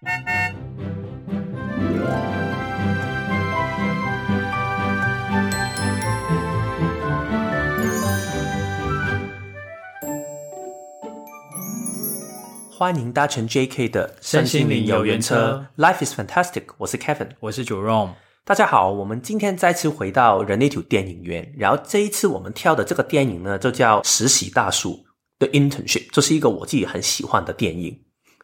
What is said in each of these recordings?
欢迎搭乘 JK 的身心灵游园车，Life is fantastic。我是 Kevin，我是 Jerome。大家好，我们今天再次回到人类图电影院，然后这一次我们挑的这个电影呢，就叫《实习大叔》的 Internship，这是一个我自己很喜欢的电影。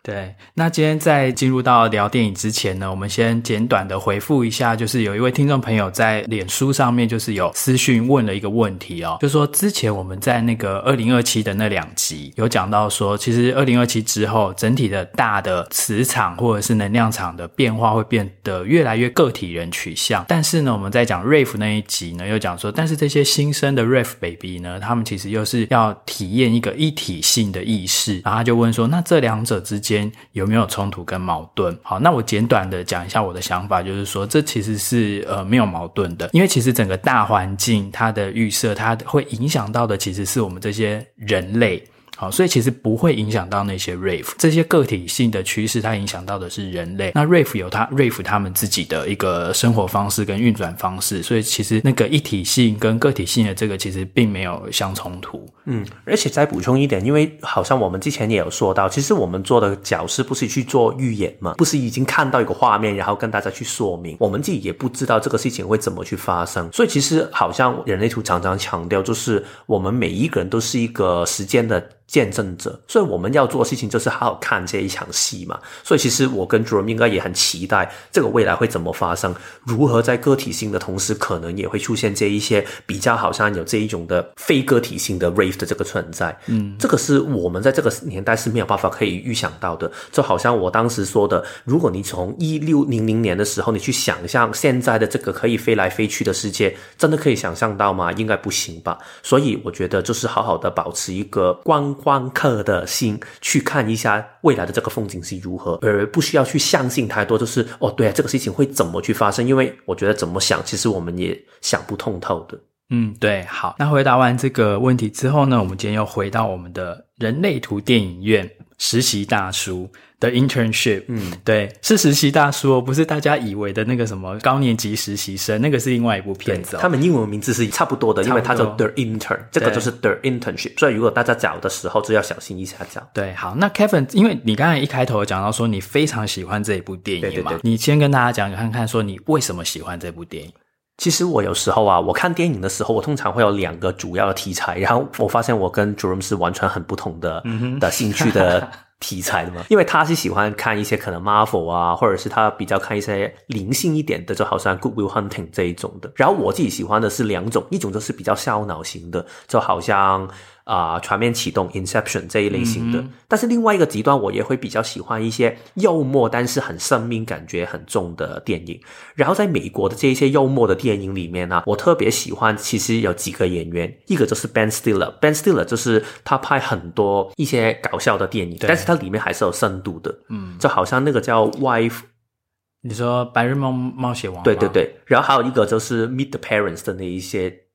对，那今天在进入到聊电影之前呢，我们先简短的回复一下，就是有一位听众朋友在脸书上面就是有私讯问了一个问题哦，就说之前我们在那个二零二七的那两集有讲到说，其实二零二七之后，整体的大的磁场或者是能量场的变化会变得越来越个体人取向，但是呢，我们在讲 Rave 那一集呢，又讲说，但是这些新生的 Rave baby 呢，他们其实又是要体验一个一体性的意识，然后他就问说，那这两者之间有没有冲突跟矛盾？好，那我简短的讲一下我的想法，就是说这其实是呃没有矛盾的，因为其实整个大环境它的预设，它会影响到的其实是我们这些人类。好，所以其实不会影响到那些 Rave 这些个体性的趋势，它影响到的是人类。那 Rave 有它 Rave 他们自己的一个生活方式跟运转方式，所以其实那个一体性跟个体性的这个其实并没有相冲突。嗯，而且再补充一点，因为好像我们之前也有说到，其实我们做的角色不是去做预演嘛，不是已经看到一个画面，然后跟大家去说明，我们自己也不知道这个事情会怎么去发生。所以其实好像人类图常常强调，就是我们每一个人都是一个时间的。见证者，所以我们要做的事情就是好好看这一场戏嘛。所以其实我跟 Jerome 应该也很期待这个未来会怎么发生，如何在个体性的同时，可能也会出现这一些比较好像有这一种的非个体性的 Rave 的这个存在。嗯，这个是我们在这个年代是没有办法可以预想到的。就好像我当时说的，如果你从一六零零年的时候你去想象现在的这个可以飞来飞去的世界，真的可以想象到吗？应该不行吧。所以我觉得就是好好的保持一个观光。客的心去看一下未来的这个风景是如何，而不需要去相信太多。就是哦，对啊，这个事情会怎么去发生？因为我觉得怎么想，其实我们也想不通透的。嗯，对。好，那回答完这个问题之后呢，我们今天又回到我们的人类图电影院实习大叔的 internship，嗯，对，是实习大叔哦，不是大家以为的那个什么高年级实习生，那个是另外一部片子哦。他们英文名字是差不多的，因为它叫 The Intern，这个就是 The Internship。所以如果大家找的时候就要小心一下找。对，好，那 Kevin，因为你刚才一开头讲到说你非常喜欢这一部电影嘛，对对对，你先跟大家讲看看，说你为什么喜欢这部电影。其实我有时候啊，我看电影的时候，我通常会有两个主要的题材，然后我发现我跟 Jerome 是完全很不同的、嗯、哼的兴趣的。题材的嘛，因为他是喜欢看一些可能 Marvel 啊，或者是他比较看一些灵性一点的，就好像 Good Will Hunting 这一种的。然后我自己喜欢的是两种，一种就是比较烧脑型的，就好像。啊、呃，全面启动 Inception 这一类型的，嗯、但是另外一个极端，我也会比较喜欢一些幽默，但是很生命感觉很重的电影。然后在美国的这一些幽默的电影里面呢、啊，我特别喜欢，其实有几个演员，一个就是 Ben Stiller，Ben Stiller 就是他拍很多一些搞笑的电影，对。但是它里面还是有深度的，嗯，就好像那个叫 Wife，你说白日梦冒险王，对对对，然后还有一个就是 Meet the Parents 的那一些。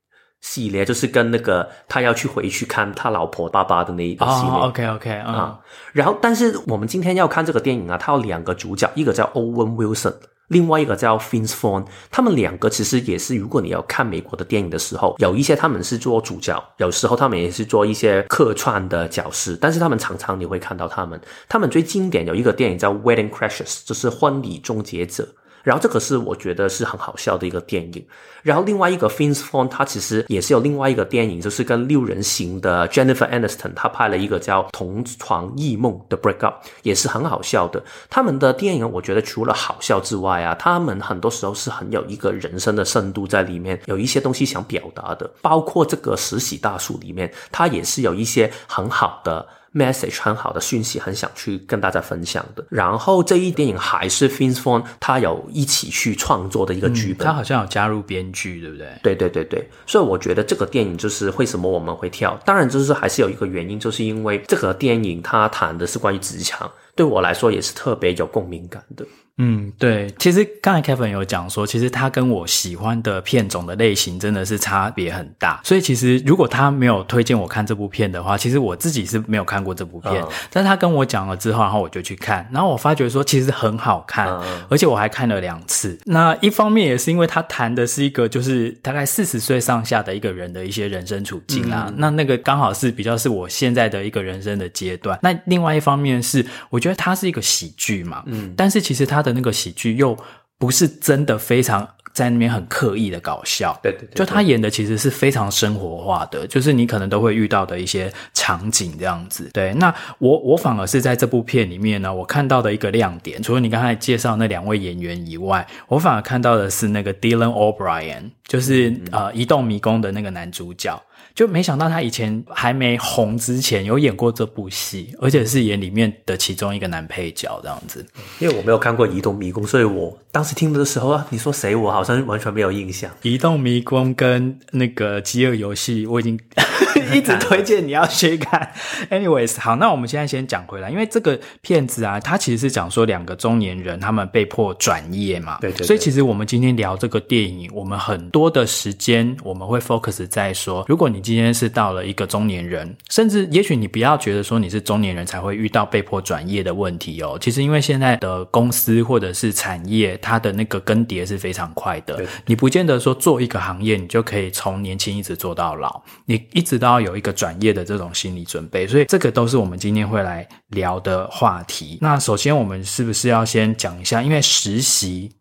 系列就是跟那个他要去回去看他老婆爸爸的那一个系列。Oh, OK OK 啊、uh. 嗯，然后但是我们今天要看这个电影啊，它有两个主角，一个叫 Owen Wilson，另外一个叫 Vince Vaughn。他们两个其实也是，如果你要看美国的电影的时候，有一些他们是做主角，有时候他们也是做一些客串的角色，但是他们常常你会看到他们。他们最经典有一个电影叫 Wedding Crashers，就是婚礼终结者。然后这个是我觉得是很好笑的一个电影。然后另外一个 Vince Vaughn，他其实也是有另外一个电影，就是跟六人行的 Jennifer Aniston，他拍了一个叫《同床异梦》的 Break Up，也是很好笑的。他们的电影，我觉得除了好笑之外啊，他们很多时候是很有一个人生的深度在里面，有一些东西想表达的。包括这个实习大叔里面，他也是有一些很好的。Message 很好的讯息，很想去跟大家分享的。然后这一电影还是 Vaughn 他有一起去创作的一个剧本，嗯，他好像有加入编剧，对不对？对对对对，所以我觉得这个电影就是为什么我们会跳，当然就是还是有一个原因，就是因为这个电影它谈的是关于职场。对我来说也是特别有共鸣感的。嗯，对，其实刚才 Kevin 有讲说，其实他跟我喜欢的片种的类型真的是差别很大。所以其实如果他没有推荐我看这部片的话，其实我自己是没有看过这部片。嗯、但是他跟我讲了之后，然后我就去看，然后我发觉说其实很好看，嗯、而且我还看了两次。那一方面也是因为他谈的是一个就是大概四十岁上下的一个人的一些人生处境啦、啊。嗯、那那个刚好是比较是我现在的一个人生的阶段。那另外一方面是，我觉得它是一个喜剧嘛，嗯，但是其实它的。那个喜剧又不是真的非常在那边很刻意的搞笑，对对对，就他演的其实是非常生活化的，就是你可能都会遇到的一些场景这样子。对，那我我反而是在这部片里面呢，我看到的一个亮点，除了你刚才介绍那两位演员以外，我反而看到的是那个 Dylan O'Brien，就是、嗯、呃《移动迷宫》的那个男主角。就没想到他以前还没红之前有演过这部戏，而且是演里面的其中一个男配角这样子。因为我没有看过《移动迷宫》，所以我当时听的时候啊，你说谁，我好像完全没有印象。《移动迷宫》跟那个《饥饿游戏》，我已经 一直推荐你要去看。Anyways，好，那我们现在先讲回来，因为这个片子啊，它其实是讲说两个中年人他们被迫转业嘛。对，对对。所以其实我们今天聊这个电影，我们很多的时间我们会 focus 在说，如果你今天是到了一个中年人，甚至也许你不要觉得说你是中年人才会遇到被迫转业的问题哦。其实因为现在的公司或者是产业，它的那个更迭是非常快的。对你不见得说做一个行业，你就可以从年轻一直做到老，你一直都要有一个转业的这种心理准备。所以这个都是我们今天会来聊的话题。那首先我们是不是要先讲一下，因为实习。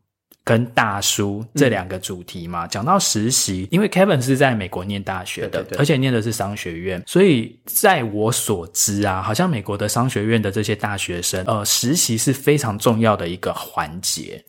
跟大叔这两个主题嘛，讲、嗯、到实习，因为 Kevin 是在美国念大学的，而且念的是商学院，所以在我所知啊，好像美国的商学院的这些大学生，呃，实习是非常重要的一个环节。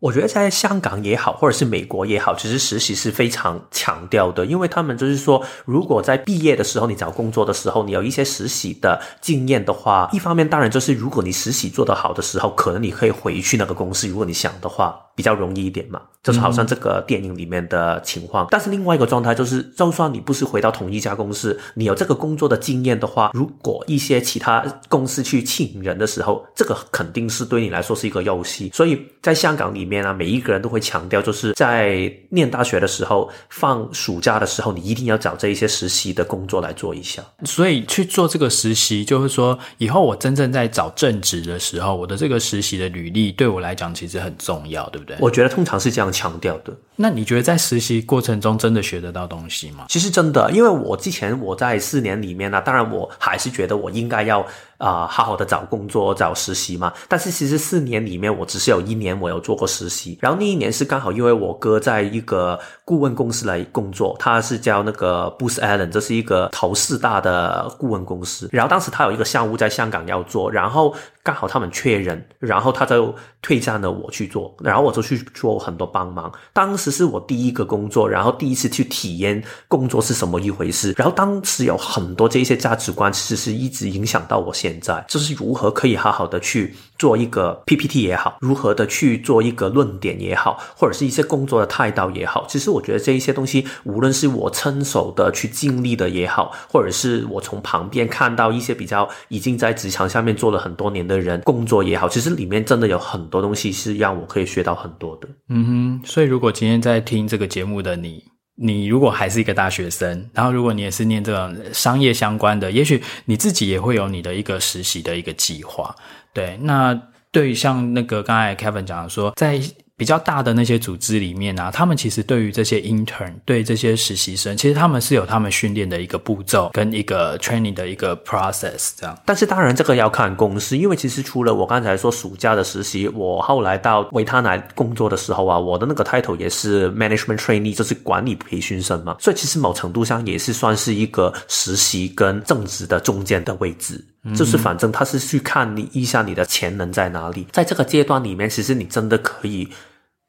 我觉得在香港也好，或者是美国也好，其实实习是非常强调的，因为他们就是说，如果在毕业的时候，你找工作的时候，你有一些实习的经验的话，一方面当然就是如果你实习做得好的时候，可能你可以回去那个公司，如果你想的话，比较容易一点嘛。就是好像这个电影里面的情况。嗯、但是另外一个状态就是，就算你不是回到同一家公司，你有这个工作的经验的话，如果一些其他公司去请人的时候，这个肯定是对你来说是一个优势。所以在香港里面。面啊，每一个人都会强调，就是在念大学的时候，放暑假的时候，你一定要找这一些实习的工作来做一下。所以去做这个实习，就是说，以后我真正在找正职的时候，我的这个实习的履历对我来讲其实很重要，对不对？我觉得通常是这样强调的。那你觉得在实习过程中真的学得到东西吗？其实真的，因为我之前我在四年里面呢，当然我还是觉得我应该要。啊、好好的找工作，找实习嘛。但是其实四年里面，我只是有一年我有做过实习。然后那一年是刚好因为我哥在一个顾问公司来工作，他是叫那个 Booz Allen，这是一个头四大的顾问公司。然后当时他有一个项目在香港要做，然后。刚好他们缺人，然后他就推荐了我去做，然后我就去做很多帮忙。当时这是我第一个工作，然后第一次去体验工作是什么一回事。然后当时有很多这些价值观，其实是一直影响到我现在，就是如何可以好好的去做一个 PPT 也好，如何的去做一个论点也好，或者是一些工作的态度也好。其实我觉得这一些东西，无论是我亲手的去经历的也好，或者是我从旁边看到一些比较已经在职场下面做了很多年的。人工作也好，其实里面真的有很多东西是让我可以学到很多的。嗯哼，所以如果今天在听这个节目的你，你如果还是一个大学生，然后如果你也是念这种商业相关的，也许你自己也会有你的一个实习的一个计划。对，那对于像那个刚才 Kevin 讲的说，在比较大的那些组织里面啊，他们其实对于这些 intern，对这些实习生，其实他们是有他们训练的一个步骤跟一个 training 的一个 process 这样。但是当然这个要看公司，因为其实除了我刚才说暑假的实习，我后来到维他奶工作的时候啊，我的那个 title 也是 management trainee，就是管理培训生嘛，所以其实某程度上也是算是一个实习跟正职的中间的位置。就是反正他是去看你一下你的潜能在哪里，在这个阶段里面，其实你真的可以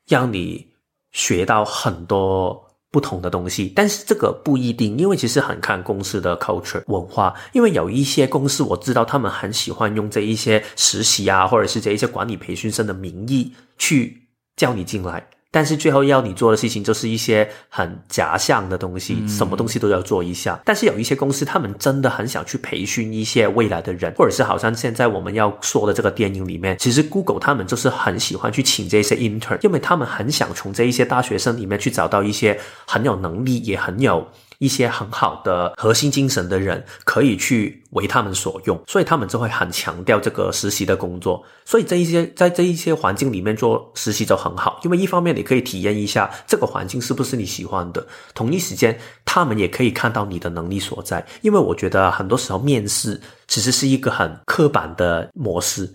让你学到很多不同的东西。但是这个不一定，因为其实很看公司的 culture 文化。因为有一些公司我知道他们很喜欢用这一些实习啊，或者是这一些管理培训生的名义去叫你进来。但是最后要你做的事情就是一些很假象的东西，什么东西都要做一下。但是有一些公司，他们真的很想去培训一些未来的人，或者是好像现在我们要说的这个电影里面，其实 Google 他们就是很喜欢去请这些 intern，因为他们很想从这一些大学生里面去找到一些很有能力，也很有。一些很好的核心精神的人可以去为他们所用，所以他们就会很强调这个实习的工作。所以这一些在这一些环境里面做实习就很好，因为一方面你可以体验一下这个环境是不是你喜欢的，同一时间他们也可以看到你的能力所在。因为我觉得很多时候面试其实是一个很刻板的模式。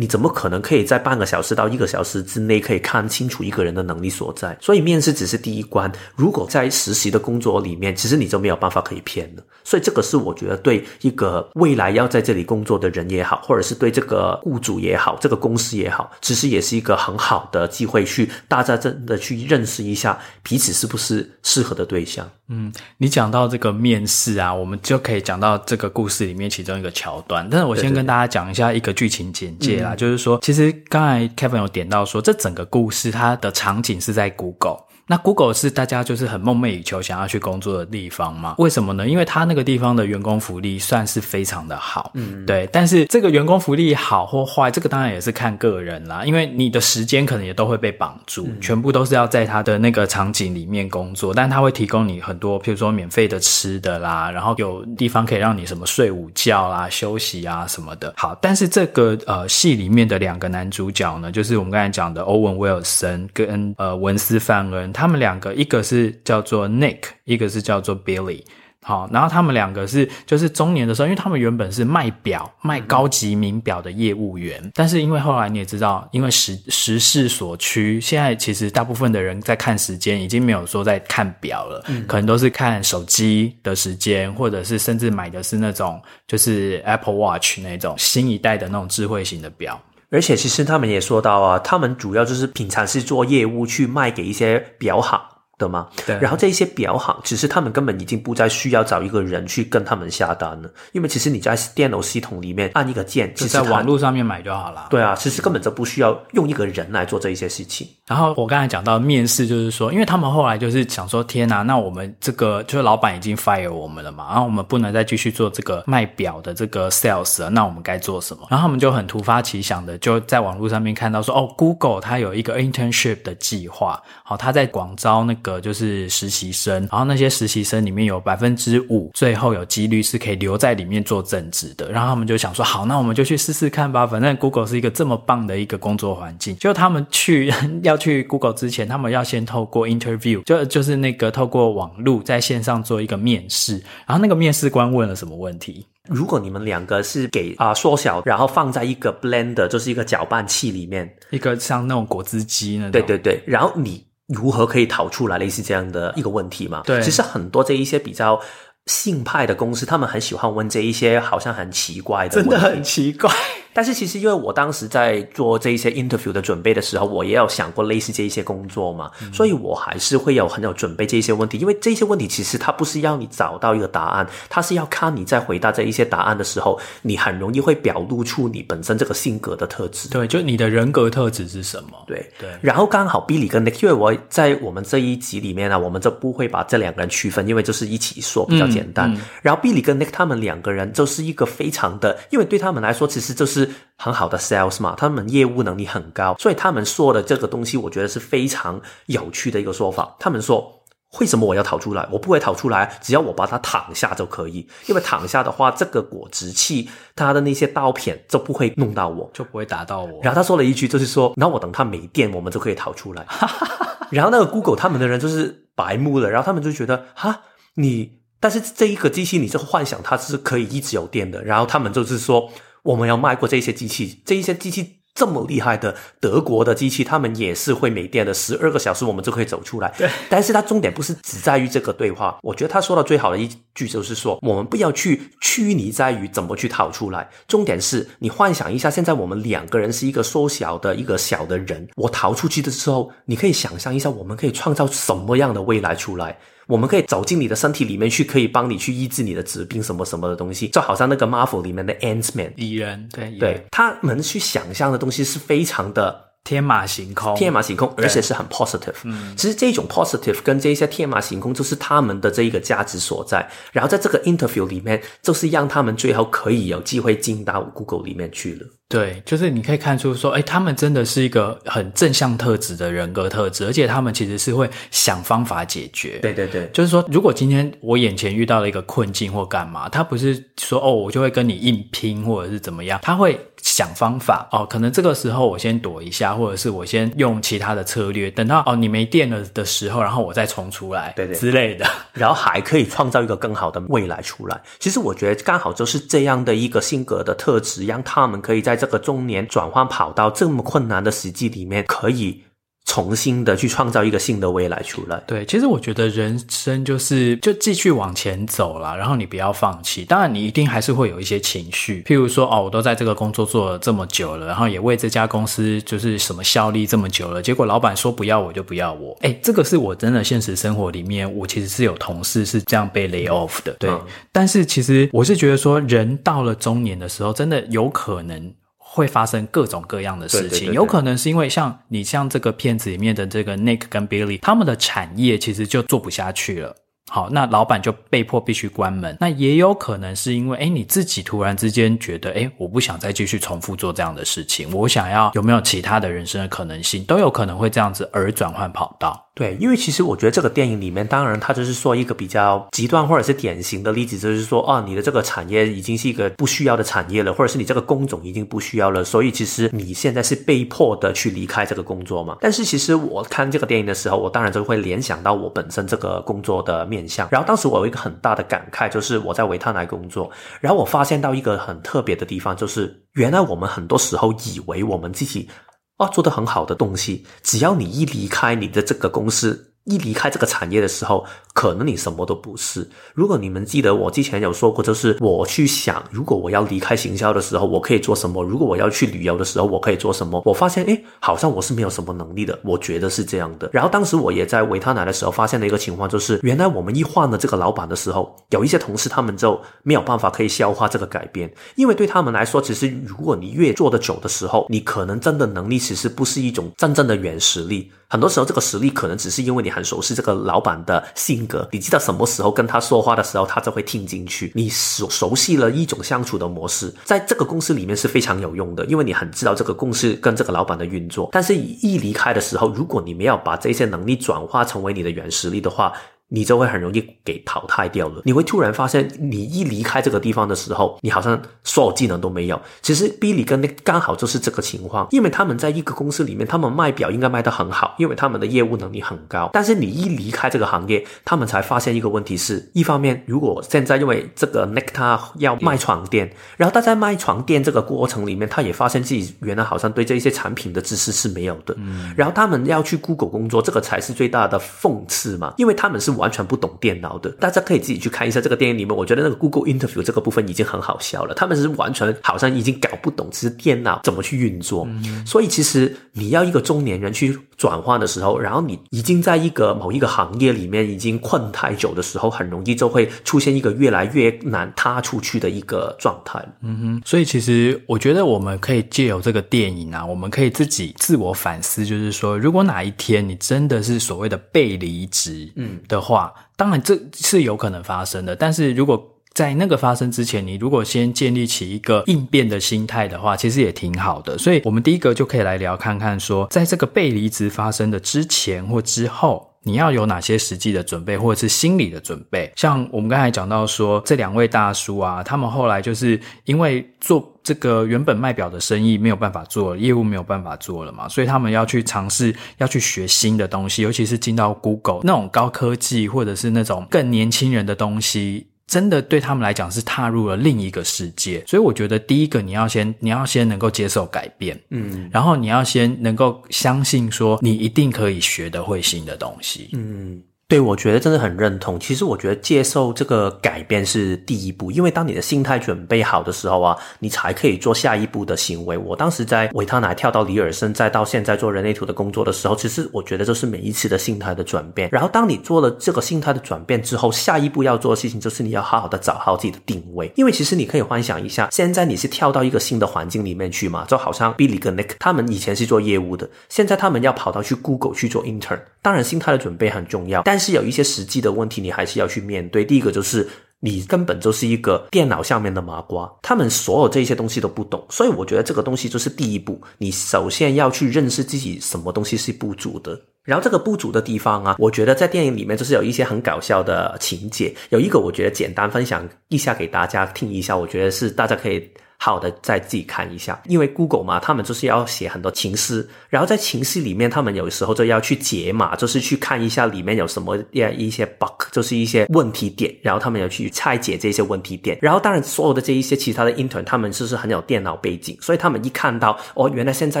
你怎么可能可以在半个小时到一个小时之内可以看清楚一个人的能力所在？所以面试只是第一关。如果在实习的工作里面，其实你就没有办法可以骗了。所以这个是我觉得对一个未来要在这里工作的人也好，或者是对这个雇主也好，这个公司也好，其实也是一个很好的机会，去大家真的去认识一下彼此是不是适合的对象。嗯，你讲到这个面试啊，我们就可以讲到这个故事里面其中一个桥段。但是我先跟大家讲一下一个剧情简介啦。啊，就是说，其实刚才 Kevin 有点到说，这整个故事它的场景是在 Google。那 Google 是大家就是很梦寐以求想要去工作的地方嘛？为什么呢？因为它那个地方的员工福利算是非常的好，嗯，对。但是这个员工福利好或坏，这个当然也是看个人啦。因为你的时间可能也都会被绑住，嗯，全部都是要在它的那个场景里面工作。但它会提供你很多，譬如说免费的吃的啦，然后有地方可以让你什么睡午觉啦、休息啊什么的。好，但是这个呃戏里面的两个男主角呢，就是我们刚才讲的欧文威尔森跟呃文斯范恩。他们两个，一个是叫做 Nick，一个是叫做 Billy。好，然后他们两个是就是中年的时候，因为他们原本是卖表、卖高级名表的业务员，但是因为后来你也知道，因为时时势所趋，现在其实大部分的人在看时间，已经没有说在看表了，嗯，可能都是看手机的时间，或者是甚至买的是那种就是 Apple Watch 那种新一代的那种智慧型的表。而且其实他们也说到啊，他们主要就是平常是做业务去卖给一些表行。的吗？对。然后这一些表行，其实他们根本已经不再需要找一个人去跟他们下单了，因为其实你在电脑系统里面按一个键，其实在网络上面买就好了。对啊，其实根本就不需要用一个人来做这一些事情。然后我刚才讲到面试，就是说，因为他们后来就是想说，天哪，那我们这个就是老板已经 fire 我们了嘛，然后我们不能再继续做这个卖表的这个 sales 了，那我们该做什么？然后他们就很突发奇想的，就在网络上面看到说，哦，Google 它有一个 internship 的计划，好，他在广招那个就是实习生，然后那些实习生里面有百分之五，最后有几率是可以留在里面做正职的。然后他们就想说，好，那我们就去试试看吧。反正 Google 是一个这么棒的一个工作环境。就他们去 要去 Google 之前，他们要先透过 interview，就就是那个透过网络在线上做一个面试。然后那个面试官问了什么问题？如果你们两个是给啊、呃、缩小，然后放在一个 blender，就是一个搅拌器里面，一个像那种果汁机那种。对对对，然后你。如何可以逃出来？类似这样的一个问题嘛？对，其实很多这一些比较信派的公司，他们很喜欢问这一些好像很奇怪的问题，真的很奇怪。但是其实，因为我当时在做这一些 interview 的准备的时候，我也有想过类似这一些工作嘛，嗯、所以我还是会有很有准备这一些问题。因为这些问题其实它不是要你找到一个答案，它是要看你在回答这一些答案的时候，你很容易会表露出你本身这个性格的特质。对，就你的人格特质是什么？对对。然后刚好 Billy 跟 Nick，因为我在我们这一集里面呢、啊，我们就不会把这两个人区分，因为就是一起说比较简单。嗯嗯、然后 Billy 跟 Nick 他们两个人就是一个非常的，因为对他们来说，其实就是。很好的 sales 嘛，他们业务能力很高，所以他们说的这个东西，我觉得是非常有趣的一个说法。他们说，为什么我要逃出来？我不会逃出来，只要我把它躺下就可以。因为躺下的话，这个果汁器它的那些刀片就不会弄到我，就不会打到我。然后他说了一句，就是说，那我等它没电，我们就可以逃出来。然后那个 Google 他们的人就是白目了，然后他们就觉得，哈，你，但是这一个机器，你就幻想它是可以一直有电的。然后他们就是说。我们要卖过这些机器，这一些机器这么厉害的德国的机器，他们也是会没电的，十二个小时我们就可以走出来。对，但是它重点不是只在于这个对话。我觉得他说的最好的一句就是说，我们不要去拘泥在于怎么去逃出来，重点是你幻想一下，现在我们两个人是一个缩小的一个小的人，我逃出去的时候，你可以想象一下，我们可以创造什么样的未来出来。我们可以走进你的身体里面去，可以帮你去医治你的疾病，什么什么的东西，就好像那个 Marvel 里面的 Ant-Man 蚁人，对对，他们去想象的东西是非常的天马行空，天马行空，而且是很 positive。嗯，其实这种 positive 跟这些天马行空，就是他们的这一个价值所在。然后在这个 interview 里面，就是让他们最后可以有机会进到 Google 里面去了。对，就是你可以看出说，哎，他们真的是一个很正向特质的人格特质，而且他们其实是会想方法解决。对对对，就是说，如果今天我眼前遇到了一个困境或干嘛，他不是说哦，我就会跟你硬拼或者是怎么样，他会。想方法哦，可能这个时候我先躲一下，或者是我先用其他的策略，等到哦你没电了的时候，然后我再冲出来，对对之类的，然后还可以创造一个更好的未来出来。其实我觉得刚好就是这样的一个性格的特质，让他们可以在这个中年转换跑道这么困难的时机里面，可以。重新的去创造一个新的未来出来。对，其实我觉得人生就是就继续往前走了，然后你不要放弃。当然，你一定还是会有一些情绪，譬如说，哦，我都在这个工作做了这么久了，然后也为这家公司就是什么效力这么久了，结果老板说不要我就不要我。哎，这个是我真的现实生活里面，我其实是有同事是这样被 lay off 的。对，嗯，但是其实我是觉得说，人到了中年的时候，真的有可能。会发生各种各样的事情，对对对对，有可能是因为像你像这个片子里面的这个 Nick 跟 Billy，他们的产业其实就做不下去了。好，那老板就被迫必须关门。那也有可能是因为，诶，你自己突然之间觉得，诶，我不想再继续重复做这样的事情，我想要有没有其他的人生的可能性，都有可能会这样子而转换跑道。对，因为其实我觉得这个电影里面，当然它就是说一个比较极端或者是典型的例子，就是说，哦，你的这个产业已经是一个不需要的产业了，或者是你这个工种已经不需要了，所以其实你现在是被迫的去离开这个工作嘛。但是其实我看这个电影的时候，我当然就会联想到我本身这个工作的面向。然后当时我有一个很大的感慨，就是我在维他奶工作，然后我发现到一个很特别的地方，就是原来我们很多时候以为我们自己。啊，做得很好的东西，只要你一离开你的这个公司，一离开这个产业的时候，可能你什么都不是。如果你们记得我之前有说过，就是我去想，如果我要离开行销的时候，我可以做什么？如果我要去旅游的时候，我可以做什么？我发现，诶，好像我是没有什么能力的。我觉得是这样的。然后当时我也在维他奶的时候发现了一个情况，就是原来我们一换了这个老板的时候，有一些同事他们就没有办法可以消化这个改变，因为对他们来说，其实如果你越做得久的时候，你可能真的能力其实不是一种真正的原实力。很多时候，这个实力可能只是因为你很熟悉这个老板的性格，你知道什么时候跟他说话的时候，他就会听进去。你熟熟悉了一种相处的模式，在这个公司里面是非常有用的，因为你很知道这个公司跟这个老板的运作。但是，一离开的时候，如果你没有把这些能力转化成为你的原实力的话，你就会很容易给淘汰掉了。你会突然发现，你一离开这个地方的时候，你好像所有技能都没有。其实 Billy 跟 Nick 刚好就是这个情况，因为他们在一个公司里面，他们卖表应该卖得很好，因为他们的业务能力很高。但是你一离开这个行业，他们才发现一个问题是：一方面，如果现在因为这个 Nick 他要卖床垫，然后他在卖床垫这个过程里面，他也发现自己原来好像对这些产品的知识是没有的。嗯，然后他们要去 Google 工作，这个才是最大的讽刺嘛，因为他们是。完全不懂电脑的，大家可以自己去看一下这个电影里面。我觉得那个 Google Interview 这个部分已经很好笑了，他们是完全好像已经搞不懂，其实电脑怎么去运作。嗯。所以其实你要一个中年人去转换的时候，然后你已经在一个某一个行业里面已经困太久的时候，很容易就会出现一个越来越难踏出去的一个状态。嗯哼。所以其实我觉得我们可以借由这个电影啊，我们可以自己自我反思，就是说，如果哪一天你真的是所谓的被离职，嗯的话。话当然这是有可能发生的，但是如果在那个发生之前，你如果先建立起一个应变的心态的话，其实也挺好的。所以，我们第一个就可以来聊看看说，在这个被离职发生的之前或之后，你要有哪些实际的准备，或者是心理的准备。像我们刚才讲到说，这两位大叔啊，他们后来就是因为做。这个原本卖表的生意没有办法做了，业务没有办法做了嘛，所以他们要去尝试，要去学新的东西，尤其是进到 Google 那种高科技，或者是那种更年轻人的东西，真的对他们来讲是踏入了另一个世界。所以我觉得第一个你要先，你要先能够接受改变，嗯，然后你要先能够相信说你一定可以学得会新的东西，嗯。对，我觉得真的很认同。其实我觉得接受这个改变是第一步，因为当你的心态准备好的时候啊，你才可以做下一步的行为。我当时在维他奶跳到李尔森，再到现在做人类图的工作的时候，其实我觉得这是每一次的心态的转变。然后当你做了这个心态的转变之后，下一步要做的事情就是你要好好的找好自己的定位。因为其实你可以幻想一下，现在你是跳到一个新的环境里面去嘛，就好像 Billy 跟 Nick 他们以前是做业务的，现在他们要跑到去 Google 去做 intern。当然，心态的准备很重要，但是有一些实际的问题，你还是要去面对。第一个就是你根本就是一个电脑上面的麻瓜，他们所有这些东西都不懂，所以我觉得这个东西就是第一步，你首先要去认识自己什么东西是不足的。然后这个不足的地方啊，我觉得在电影里面就是有一些很搞笑的情节，有一个我觉得简单分享一下给大家听一下，我觉得是大家可以。好的，再自己看一下，因为 Google 嘛，他们就是要写很多情诗，然后在情诗里面，他们有时候就要去解码，就是去看一下里面有什么一些 bug，就是一些问题点，然后他们要去拆解这些问题点。然后当然，所有的这一些其他的 intern，他们就是很有电脑背景，所以他们一看到哦，原来现在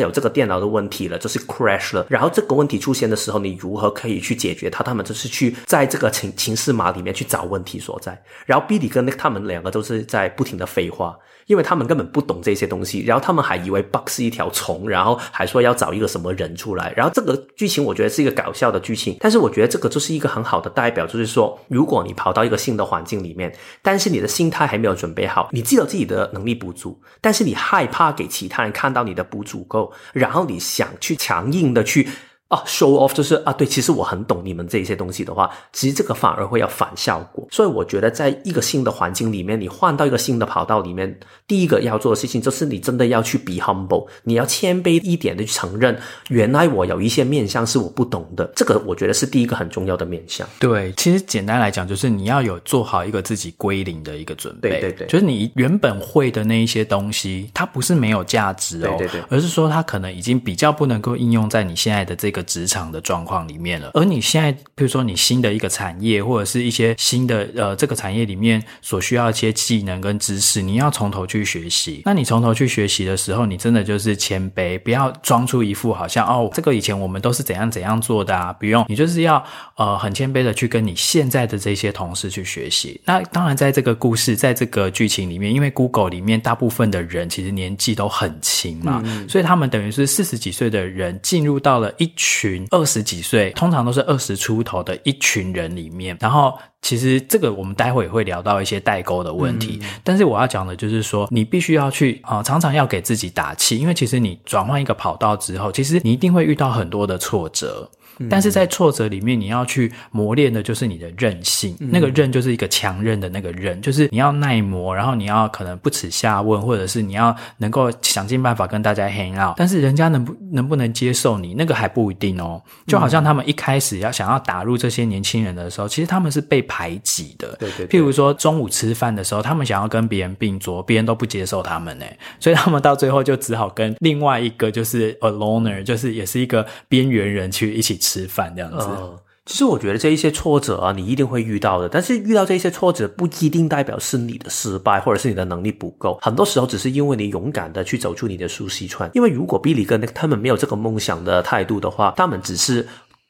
有这个电脑的问题了，就是 crash 了。然后这个问题出现的时候，你如何可以去解决它？他们就是去在这个情情诗码里面去找问题所在。然后 Billy 跟 Nick 他们两个都是在不停的废话。因为他们根本不懂这些东西，然后他们还以为 bug 是一条虫，然后还说要找一个什么人出来，然后这个剧情我觉得是一个搞笑的剧情，但是我觉得这个就是一个很好的代表，就是说，如果你跑到一个新的环境里面，但是你的心态还没有准备好，你知道自己的能力不足，但是你害怕给其他人看到你的不足够，然后你想去强硬的去。啊，show off 就是啊，对，其实我很懂你们这些东西的话，其实这个反而会要反效果。所以我觉得，在一个新的环境里面，你换到一个新的跑道里面，第一个要做的事情就是你真的要去 be humble，你要谦卑一点的去承认，原来我有一些面向是我不懂的。这个我觉得是第一个很重要的面向。对，其实简单来讲，就是你要有做好一个自己归零的一个准备。对对对，就是你原本会的那一些东西，它不是没有价值哦，对对对，而是说它可能已经比较不能够应用在你现在的这个。个职场的状况里面了，而你现在，比如说你新的一个产业，或者是一些新的呃这个产业里面所需要一些技能跟知识，你要从头去学习。那你从头去学习的时候，你真的就是谦卑，不要装出一副好像哦，这个以前我们都是怎样怎样做的啊，不用，你就是要呃很谦卑的去跟你现在的这些同事去学习。那当然，在这个故事，在这个剧情里面，因为 Google 里面大部分的人其实年纪都很轻嘛，嗯、所以他们等于是四十几岁的人进入到了一。群二十几岁，通常都是二十出头的一群人里面，然后其实这个我们待会也会聊到一些代沟的问题，嗯、但是我要讲的就是说，你必须要去啊、呃，常常要给自己打气，因为其实你转换一个跑道之后，其实你一定会遇到很多的挫折。但是在挫折里面，你要去磨练的就是你的韧性。嗯、那个韧就是一个强韧的那个韧，就是你要耐磨，然后你要可能不耻下问，或者是你要能够想尽办法跟大家 hang out。但是人家能不能不能接受你，那个还不一定哦。就好像他们一开始要想要打入这些年轻人的时候，其实他们是被排挤的。对对对。譬如说中午吃饭的时候，他们想要跟别人并桌，别人都不接受他们呢，所以他们到最后就只好跟另外一个就是 a loner，就是也是一个边缘人去一起。吃饭这样子，其实我觉得这一些挫折啊，你一定会遇到的。但是遇到这一些挫折，不一定代表是你的失败，或者是你的能力不够。很多时候，只是因为你勇敢的去走出你的舒适圈。因为如果比利跟他们没有这个梦想的态度的话，他们只是。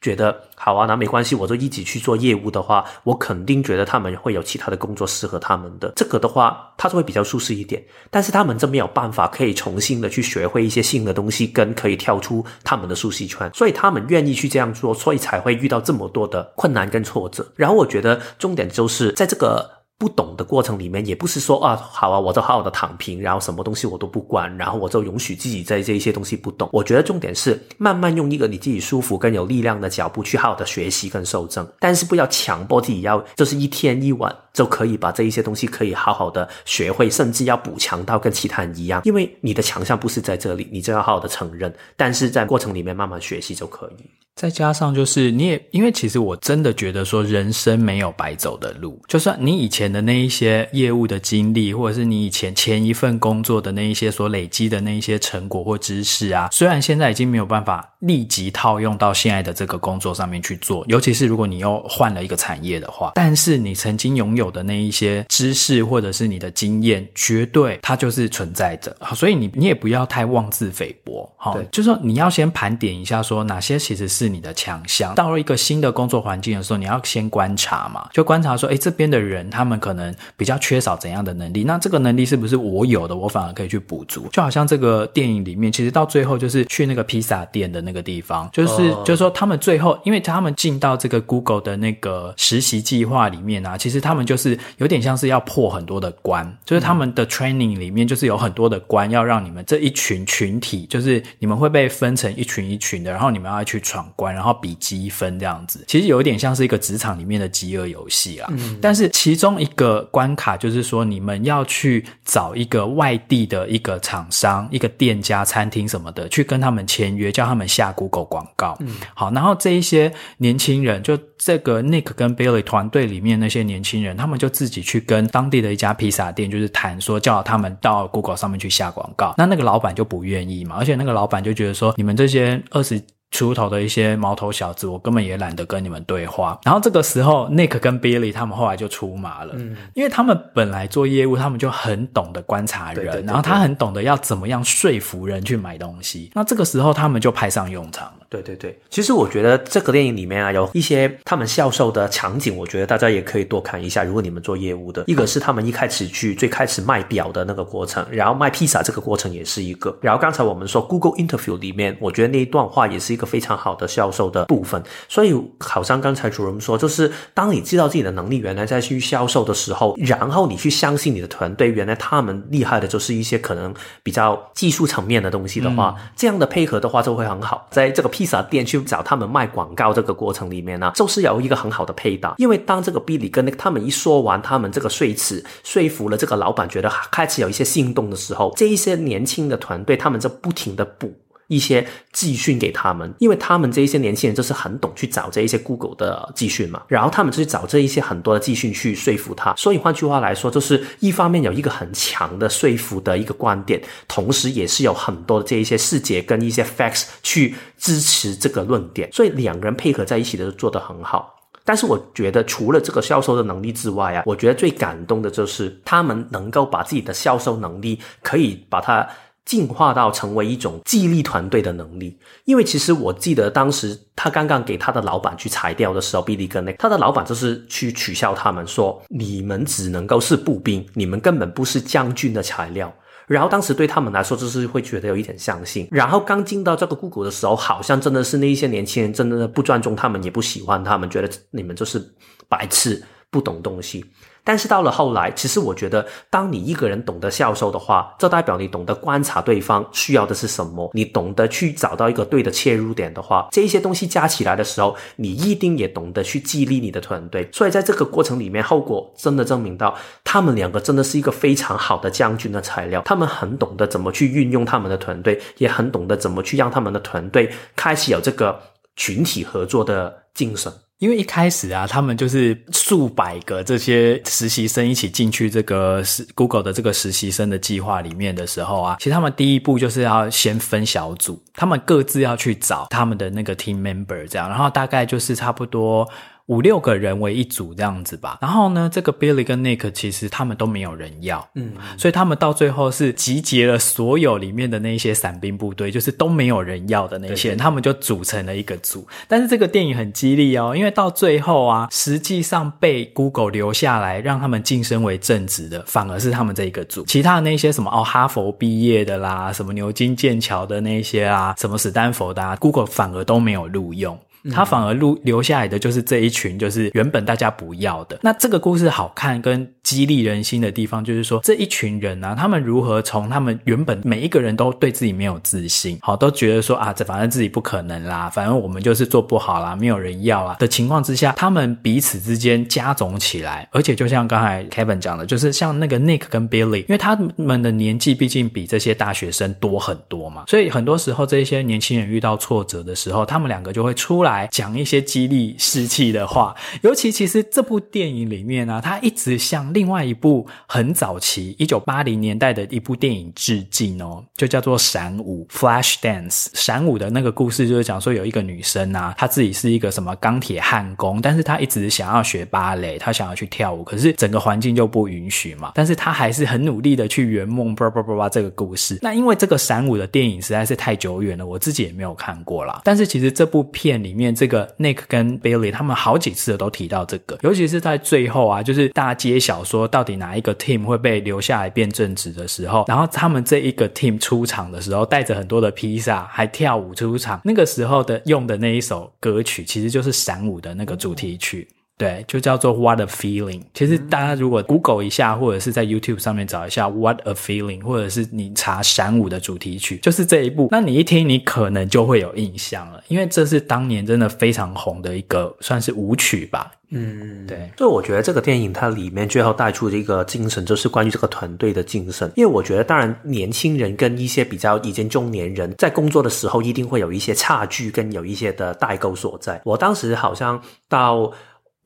觉得好啊，那没关系，我就一起去做业务的话，我肯定觉得他们会有其他的工作适合他们的。这个的话，他就会比较舒适一点。但是他们真没有办法可以重新的去学会一些新的东西，跟可以跳出他们的舒适圈，所以他们愿意去这样做，所以才会遇到这么多的困难跟挫折。然后我觉得重点就是在这个。不懂的过程里面，也不是说啊，好啊，我就好好的躺平，然后什么东西我都不管，然后我就允许自己在这一些东西不懂。我觉得重点是慢慢用一个你自己舒服、更有力量的脚步去好好的学习跟受正，但是不要强迫自己要就是一天一晚就可以把这一些东西可以好好的学会，甚至要补强到跟其他人一样。因为你的强项不是在这里，你就要好好的承认，但是在过程里面慢慢学习就可以。再加上就是你也，因为其实我真的觉得说人生没有白走的路，就算你以前的那一些业务的经历，或者是你以前前一份工作的那一些所累积的那一些成果或知识啊，虽然现在已经没有办法立即套用到现在的这个工作上面去做，尤其是如果你又换了一个产业的话，但是你曾经拥有有的那一些知识或者是你的经验，绝对它就是存在着。好，所以你你也不要太妄自菲薄。好，就是说你要先盘点一下，说哪些其实是你的强项。到了一个新的工作环境的时候，你要先观察嘛，就观察说，哎，这边的人他们可能比较缺少怎样的能力，那这个能力是不是我有的，我反而可以去补足？就好像这个电影里面，其实到最后就是去那个披萨店的那个地方，就是、哦、就是说他们最后，因为他们进到这个 Google 的那个实习计划里面啊，其实他们就是有点像是要破很多的关，就是他们的 training 里面就是有很多的关，要让你们这一群群体，就是你们会被分成一群一群的，然后你们要去闯关，然后比积分这样子。其实有一点像是一个职场里面的饥饿游戏啊。嗯、但是其中一个关卡就是说，你们要去找一个外地的一个厂商、一个店家、餐厅什么的，去跟他们签约，叫他们下 Google 广告。嗯，好，然后这一些年轻人就。这个 Nick 跟 Billy 团队里面那些年轻人，他们就自己去跟当地的一家披萨店，就是谈说叫他们到 Google 上面去下广告。那那个老板就不愿意嘛，而且那个老板就觉得说，你们这些二十。出头的一些毛头小子，我根本也懒得跟你们对话。然后这个时候，Nick 跟 Billy 他们后来就出马了，嗯，因为他们本来做业务，他们就很懂得观察人，对对对对，然后他很懂得要怎么样说服人去买东西。那这个时候，他们就派上用场了。对对对，其实我觉得这个电影里面啊，有一些他们销售的场景，我觉得大家也可以多看一下。如果你们做业务的，一个是他们一开始去最开始卖表的那个过程，然后卖披萨这个过程也是一个。然后刚才我们说 Google Interview 里面，我觉得那一段话也是一个非常好的销。售的部分，所以好像刚才主任说，就是当你知道自己的能力原来在去销售的时候，然后你去相信你的团队，原来他们厉害的就是一些可能比较技术层面的东西的话，这样的配合的话就会很好。在这个披萨店去找他们卖广告这个过程里面呢，就是有一个很好的配搭，因为当这个 Billy 跟那个他们一说完他们这个说辞，说服了这个老板，觉得开始有一些心动的时候，这一些年轻的团队他们就不停的补。一些资讯给他们，因为他们这一些年轻人就是很懂去找这一些 Google 的资讯嘛，然后他们就去找这一些很多的资讯去说服他。所以换句话来说，就是一方面有一个很强的说服的一个观点，同时也是有很多的这一些细节跟一些 facts 去支持这个论点。所以两个人配合在一起的做得很好。但是我觉得除了这个销售的能力之外啊，我觉得最感动的就是他们能够把自己的销售能力可以把它。进化到成为一种激励团队的能力，因为其实我记得当时他刚刚给他的老板去裁掉的时候，Billy 跟那他的老板就是去取笑他们说：“你们只能够是步兵，你们根本不是将军的材料。”然后当时对他们来说，就是会觉得有一点相信。然后刚进到这个 Google 的时候，好像真的是那一些年轻人真的不尊重他们，也不喜欢他们，觉得你们就是白痴，不懂东西。但是到了后来，其实我觉得，当你一个人懂得销售的话，这代表你懂得观察对方需要的是什么，你懂得去找到一个对的切入点的话，这一些东西加起来的时候，你一定也懂得去激励你的团队。所以在这个过程里面，后果真的证明到，他们两个真的是一个非常好的将军的材料。他们很懂得怎么去运用他们的团队，也很懂得怎么去让他们的团队开始有这个群体合作的精神。因为一开始啊，他们就是数百个这些实习生一起进去这个 Google 的这个实习生的计划里面的时候啊，其实他们第一步就是要先分小组，他们各自要去找他们的那个 team member 这样，然后大概就是差不多。五六个人为一组这样子吧，然后呢，这个 Billy 跟 Nick 其实他们都没有人要，嗯，所以他们到最后是集结了所有里面的那些伞兵部队，就是都没有人要的那些人，他们就组成了一个组。但是这个电影很激励哦，因为到最后啊，实际上被 Google 留下来让他们晋升为正职的，反而是他们这一个组，其他的那些什么哦，哈佛毕业的啦，什么牛津剑桥的那些啊，什么史丹佛的啊，Google 反而都没有录用。他反而录留下来的就是这一群，就是原本大家不要的。那这个故事好看跟激励人心的地方，就是说这一群人呢、啊，他们如何从他们原本每一个人都对自己没有自信，好，都觉得说啊，这反正自己不可能啦，反正我们就是做不好啦，没有人要啦的情况之下，他们彼此之间加总起来，而且就像刚才 Kevin 讲的，就是像那个 Nick 跟 Billy，因为他们的年纪毕竟比这些大学生多很多嘛，所以很多时候这些年轻人遇到挫折的时候，他们两个就会出来。讲一些激励士气的话，尤其其实这部电影里面呢、他一直向另外一部很早期一九八零年代的一部电影致敬哦，就叫做《闪舞》（Flash Dance）。闪舞的那个故事就是讲说有一个女生啊，她自己是一个什么钢铁焊工，但是她一直想要学芭蕾，她想要去跳舞，可是整个环境就不允许嘛。但是她还是很努力的去圆梦，叭叭叭叭这个故事。那因为这个闪舞的电影实在是太久远了，我自己也没有看过啦。但是其实这部片里面，这个 Nick 跟 Billy 他们好几次都提到这个，尤其是在最后啊，就是大家揭晓说到底哪一个 team 会被留下来变正职的时候，然后他们这一个 team 出场的时候，带着很多的披萨，还跳舞出场，那个时候的用的那一首歌曲，其实就是闪舞的那个主题曲。对，就叫做 What a Feeling。其实大家如果 Google 一下，或者是在 YouTube 上面找一下 What a Feeling，或者是你查闪舞的主题曲，就是这一部。那你一听，你可能就会有印象了，因为这是当年真的非常红的一个算是舞曲吧。嗯，对。所以我觉得这个电影它里面最后带出的一个精神，就是关于这个团队的精神。因为我觉得，当然年轻人跟一些比较已经中年人在工作的时候，一定会有一些差距，跟有一些的代沟所在。我当时好像到。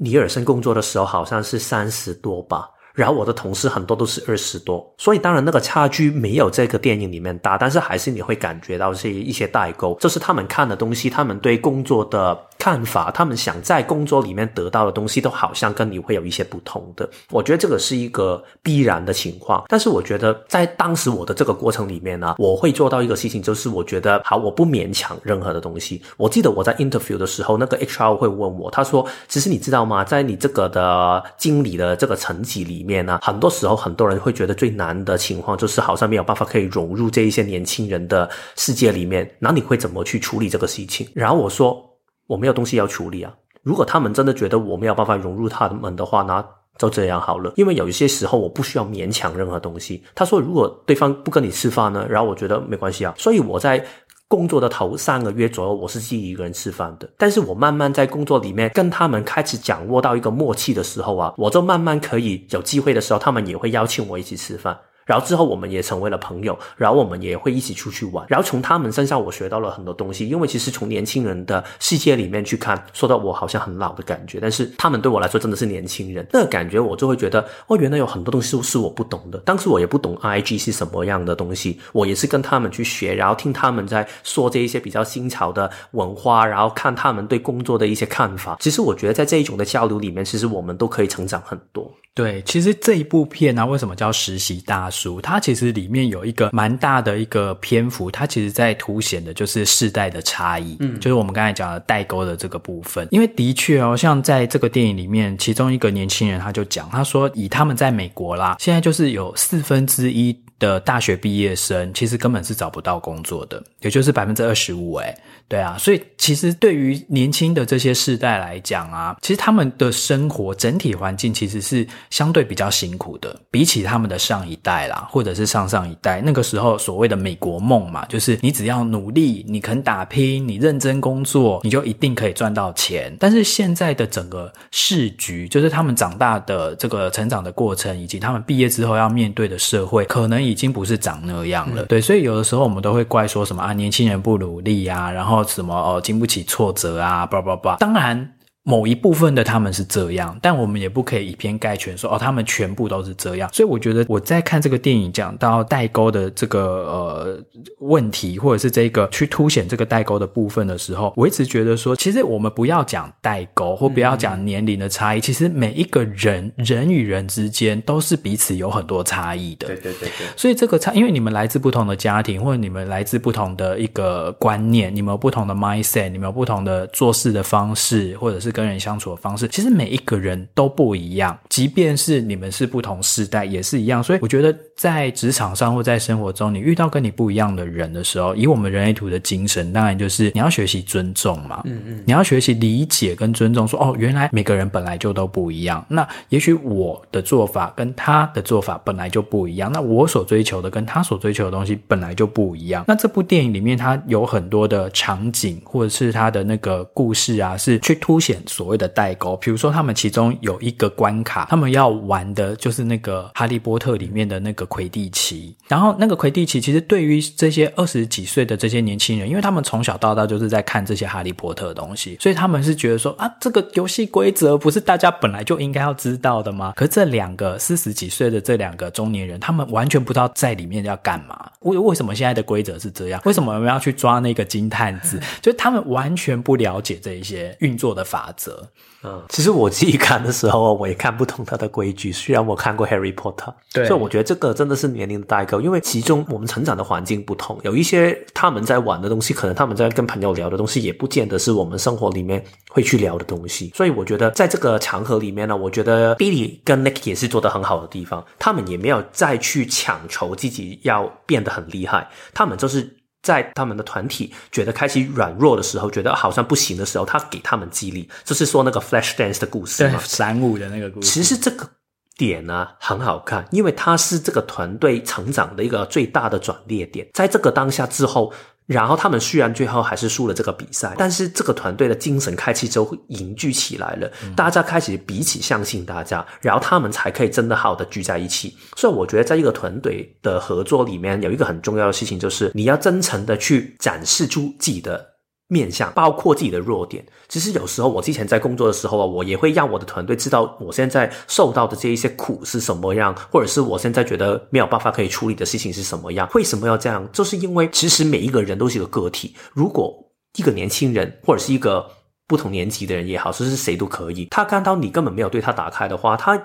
尼尔森工作的时候好像是三十多吧。然后我的同事很多都是二十多，所以当然那个差距没有这个电影里面大，但是还是你会感觉到是一些代沟，就是他们看的东西，他们对工作的看法，他们想在工作里面得到的东西，都好像跟你会有一些不同的。我觉得这个是一个必然的情况，但是我觉得在当时我的这个过程里面呢，我会做到一个事情，就是我觉得好，我不勉强任何的东西。我记得我在 interview 的时候，那个 HR 会问我，他说：“其实你知道吗？在你这个的经理的这个层级里。”面呢，很多时候很多人会觉得最难的情况就是好像没有办法可以融入这一些年轻人的世界里面。那你会怎么去处理这个事情？然后我说我没有东西要处理啊。如果他们真的觉得我没有办法融入他们的话，那就这样好了。因为有一些时候我不需要勉强任何东西。他说如果对方不跟你吃饭呢，然后我觉得没关系啊。所以我在。工作的头三个月左右，我是自己一个人吃饭的。但是我慢慢在工作里面跟他们开始掌握到一个默契的时候啊，我就慢慢可以有机会的时候，他们也会邀请我一起吃饭。然后之后我们也成为了朋友，然后我们也会一起出去玩。然后从他们身上我学到了很多东西，因为其实从年轻人的世界里面去看，说到我好像很老的感觉，但是他们对我来说真的是年轻人。那个感觉我就会觉得，哦，原来有很多东西是我不懂的。当时我也不懂 IG 是什么样的东西，我也是跟他们去学，然后听他们在说这一些比较新潮的文化，然后看他们对工作的一些看法。其实我觉得在这一种的交流里面，其实我们都可以成长很多。对，其实这一部片呢、啊，为什么叫实习大叔？它其实里面有一个蛮大的一个篇幅，它其实在凸显的就是世代的差异，嗯，就是我们刚才讲的代沟的这个部分。因为的确哦，像在这个电影里面，其中一个年轻人他就讲，他说以他们在美国啦，现在就是有四分之一的大学毕业生，其实根本是找不到工作的，也就是百分之二十五，哎对啊，所以其实对于年轻的这些世代来讲啊，其实他们的生活整体环境其实是相对比较辛苦的，比起他们的上一代啦，或者是上上一代，那个时候所谓的美国梦嘛，就是你只要努力，你肯打拼，你认真工作，你就一定可以赚到钱。但是现在的整个市局，就是他们长大的这个成长的过程，以及他们毕业之后要面对的社会，可能已经不是长那样了。嗯、对，所以有的时候我们都会怪说什么啊，年轻人不努力啊，然后。什么哦，经不起挫折啊，叭叭叭。当然。某一部分的他们是这样，但我们也不可以以偏概全说哦，他们全部都是这样。所以我觉得我在看这个电影讲到代沟的这个呃问题，或者是这个去凸显这个代沟的部分的时候，我一直觉得说，其实我们不要讲代沟，或不要讲年龄的差异，嗯、其实每一个人人与人之间都是彼此有很多差异的。对对对对。所以这个差，因为你们来自不同的家庭，或者你们来自不同的一个观念，你们有不同的 mindset，你们有不同的做事的方式，或者是。跟人相处的方式，其实每一个人都不一样，即便是你们是不同世代，也是一样。所以我觉得，在职场上或在生活中，你遇到跟你不一样的人的时候，以我们人类图的精神，当然就是你要学习尊重嘛。嗯嗯，你要学习理解跟尊重说，说哦，原来每个人本来就都不一样。那也许我的做法跟他的做法本来就不一样，那我所追求的跟他所追求的东西本来就不一样。那这部电影里面，它有很多的场景或者是它的那个故事啊，是去凸显。所谓的代沟。比如说，他们其中有一个关卡，他们要玩的就是那个《哈利波特》里面的那个魁地奇。然后，那个魁地奇其实对于这些二十几岁的这些年轻人，因为他们从小到大就是在看这些《哈利波特》的东西，所以他们是觉得说啊，这个游戏规则不是大家本来就应该要知道的吗？可是这两个四十几岁的这两个中年人，他们完全不知道在里面要干嘛。为为什么现在的规则是这样？为什么我们要去抓那个金探子？就是他们完全不了解这一些运作的法则。嗯，其实我自己看的时候，我也看不懂他的规矩。虽然我看过《Harry Potter》，对，所以我觉得这个真的是年龄的代沟，因为其中我们成长的环境不同，有一些他们在玩的东西，可能他们在跟朋友聊的东西，也不见得是我们生活里面会去聊的东西。所以我觉得在这个场合里面呢，我觉得 Billy 跟 Nick 也是做得很好的地方，他们也没有再去强求自己要变得很厉害，他们就是。在他们的团体觉得开始软弱的时候，觉得好像不行的时候，他给他们激励，就是说那个 Flash Dance 的故事嘛，闪舞的那个故事。其实这个点呢很好看，因为它是这个团队成长的一个最大的转捩点，在这个当下之后。然后他们虽然最后还是输了这个比赛，但是这个团队的精神开启之后凝聚起来了，大家开始彼此相信大家，然后他们才可以真的好的聚在一起。所以我觉得在一个团队的合作里面，有一个很重要的事情，就是你要真诚的去展示出自己的。面向包括自己的弱点，其实有时候我之前在工作的时候啊，我也会让我的团队知道我现在受到的这一些苦是什么样，或者是我现在觉得没有办法可以处理的事情是什么样。为什么要这样？就是因为其实每一个人都是一个个体。如果一个年轻人或者是一个不同年级的人也好，说是谁都可以，他看到你根本没有对他打开的话，他。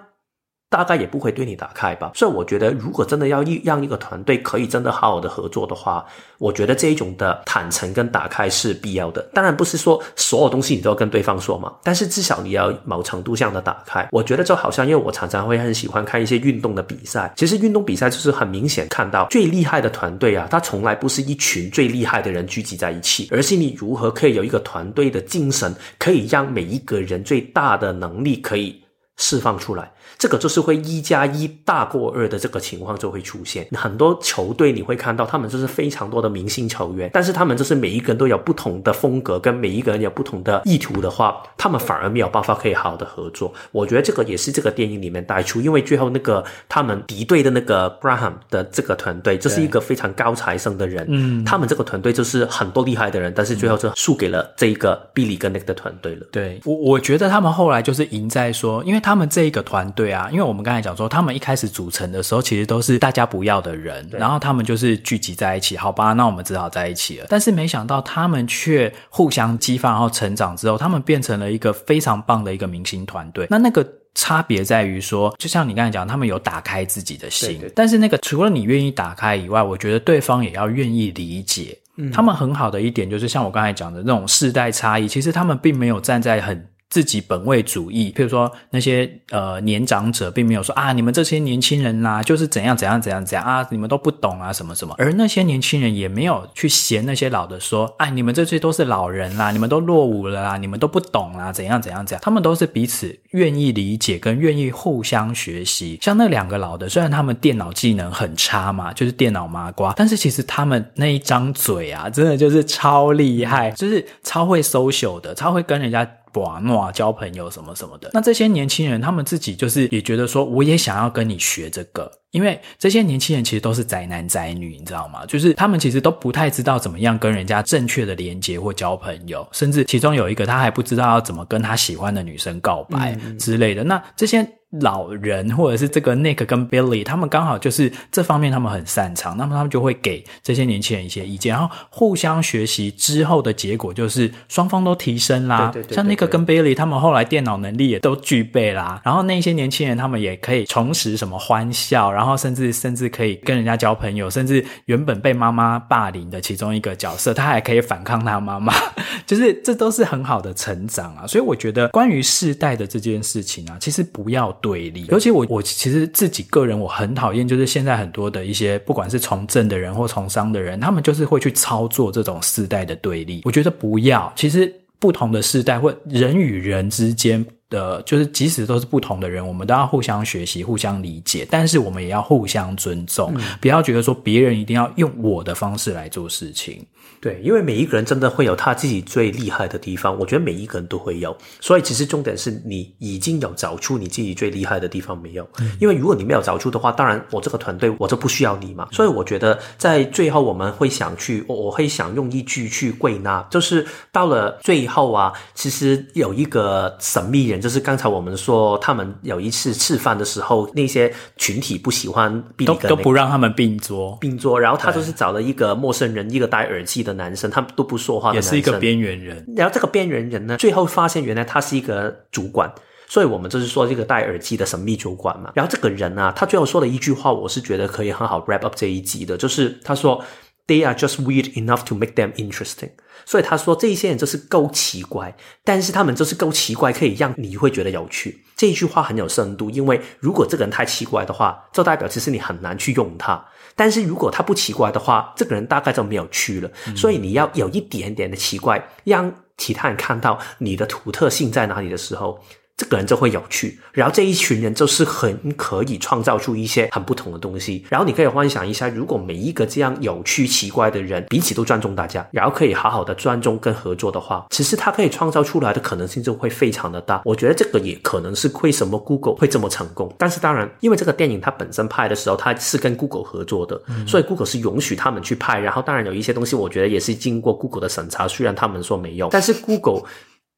大概也不会对你打开吧，所以我觉得，如果真的要一让一个团队可以真的好好的合作的话，我觉得这一种的坦诚跟打开是必要的。当然不是说所有东西你都要跟对方说嘛，但是至少你要某程度上的打开。我觉得就好像，因为我常常会很喜欢看一些运动的比赛，其实运动比赛就是很明显看到最厉害的团队啊，他从来不是一群最厉害的人聚集在一起，而是你如何可以有一个团队的精神，可以让每一个人最大的能力可以释放出来。这个就是会一加一大过二的这个情况就会出现。很多球队你会看到，他们就是非常多的明星球员，但是他们就是每一个人都有不同的风格，跟每一个人有不同的意图的话，他们反而没有办法可以好好的合作。我觉得这个也是这个电影里面带出，因为最后那个他们敌对的那个 Graham 的这个团队，就是一个非常高材生的人，嗯，他们这个团队就是很多厉害的人，但是最后就输给了这一个 Billy 跟 Nick 的团队了。对，我我觉得他们后来就是赢在说，因为他们这一个团队。啊，因为我们刚才讲说，他们一开始组成的时候，其实都是大家不要的人，然后他们就是聚集在一起，好吧，那我们只好在一起了。但是没想到他们却互相激发，然后成长之后，他们变成了一个非常棒的一个明星团队。那那个差别在于说，就像你刚才讲，他们有打开自己的心，对对对，但是那个除了你愿意打开以外，我觉得对方也要愿意理解。嗯，他们很好的一点就是，像我刚才讲的那种世代差异，其实他们并没有站在很。自己本位主义，譬如说那些呃年长者，并没有说啊，你们这些年轻人啦，就是怎样怎样怎样怎样啊，你们都不懂啊，什么什么。而那些年轻人也没有去嫌那些老的说，哎，你们这些都是老人啦，你们都落伍了啦，你们都不懂啦，怎样怎样怎样。他们都是彼此愿意理解跟愿意互相学习。像那两个老的，虽然他们电脑技能很差嘛，就是电脑麻瓜，但是其实他们那一张嘴啊，真的就是超厉害，就是超会 social 的，超会跟人家。玩闹、交朋友什么什么的，那这些年轻人他们自己就是也觉得说，我也想要跟你学这个，因为这些年轻人其实都是宅男宅女，你知道吗？就是他们其实都不太知道怎么样跟人家正确的连接或交朋友，甚至其中有一个他还不知道要怎么跟他喜欢的女生告白之类的。嗯、那这些。老人或者是这个 Nick 跟 Billy，他们刚好就是这方面他们很擅长，那么他们就会给这些年轻人一些意见，然后互相学习之后的结果就是双方都提升啦。对对像 Nick 跟 Billy，他们后来电脑能力也都具备啦。然后那些年轻人他们也可以重拾什么欢笑，然然后甚至甚至可以跟人家交朋友，甚至原本被妈妈霸凌的其中一个角色，他还可以反抗他妈妈，就是这都是很好的成长啊。所以我觉得关于世代的这件事情啊，其实不要。对立，尤其我我其实自己个人我很讨厌，就是现在很多的一些不管是从政的人或从商的人，他们就是会去操作这种世代的对立。我觉得不要，其实不同的世代或人与人之间。的，就是即使都是不同的人，我们都要互相学习、互相理解，但是我们也要互相尊重，嗯、不要觉得说别人一定要用我的方式来做事情。对，因为每一个人真的会有他自己最厉害的地方，我觉得每一个人都会有，所以其实重点是你已经有找出你自己最厉害的地方没有？嗯、因为如果你没有找出的话，当然我这个团队我就不需要你嘛。所以我觉得在最后我们会想去，我我会想用一句去归纳，就是到了最后啊，其实有一个神秘人，就是刚才我们说他们有一次吃饭的时候，那些群体不喜欢都都不让他们并桌并桌，然后他就是找了一个陌生人，一个戴耳机的男生，他们都不说话的男生，也是一个边缘人。然后这个边缘人呢，最后发现原来他是一个主管，所以我们就是说这个戴耳机的神秘主管嘛。然后这个人啊，他最后说了一句话，我是觉得可以很好 wrap up 这一集的，就是他说：“They are just weird enough to make them interesting。”所以他说这些人就是够奇怪，但是他们就是够奇怪，可以让你会觉得有趣。这一句话很有深度，因为如果这个人太奇怪的话，就代表其实你很难去用他。但是如果他不奇怪的话，这个人大概就没有趣了。嗯、所以你要有一点点的奇怪，让其他人看到你的独特性在哪里的时候。这个人就会有趣，然后这一群人就是很可以创造出一些很不同的东西。然后你可以幻想一下，如果每一个这样有趣、奇怪的人彼此都尊重大家，然后可以好好的尊重跟合作的话，其实他可以创造出来的可能性就会非常的大。我觉得这个也可能是为什么 Google 会这么成功。但是当然，因为这个电影它本身拍的时候，它是跟 Google 合作的，嗯、所以 Google 是允许他们去拍。然后当然有一些东西，我觉得也是经过 Google 的审查，虽然他们说没有，但是 Google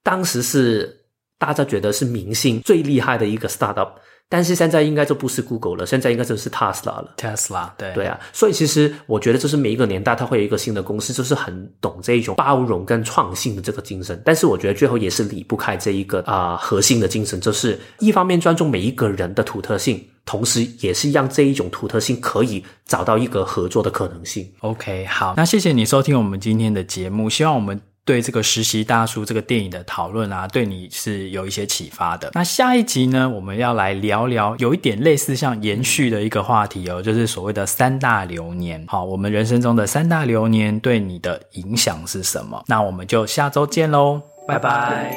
当时是。大家觉得是明星最厉害的一个 startup，但是现在应该就不是 Google 了，现在应该就是 Tesla 了。Tesla，对对啊，所以其实我觉得就是每一个年代它会有一个新的公司，就是很懂这一种包容跟创新的这个精神。但是我觉得最后也是离不开这一个啊、呃、核心的精神，就是一方面尊重每一个人的独特性，同时也是让这一种独特性可以找到一个合作的可能性。OK，好，那谢谢你收听我们今天的节目，希望我们。对这个实习大叔这个电影的讨论啊，对你是有一些启发的。那下一集呢，我们要来聊聊有一点类似像延续的一个话题哦，就是所谓的三大流年。好，我们人生中的三大流年对你的影响是什么？那我们就下周见喽，拜拜。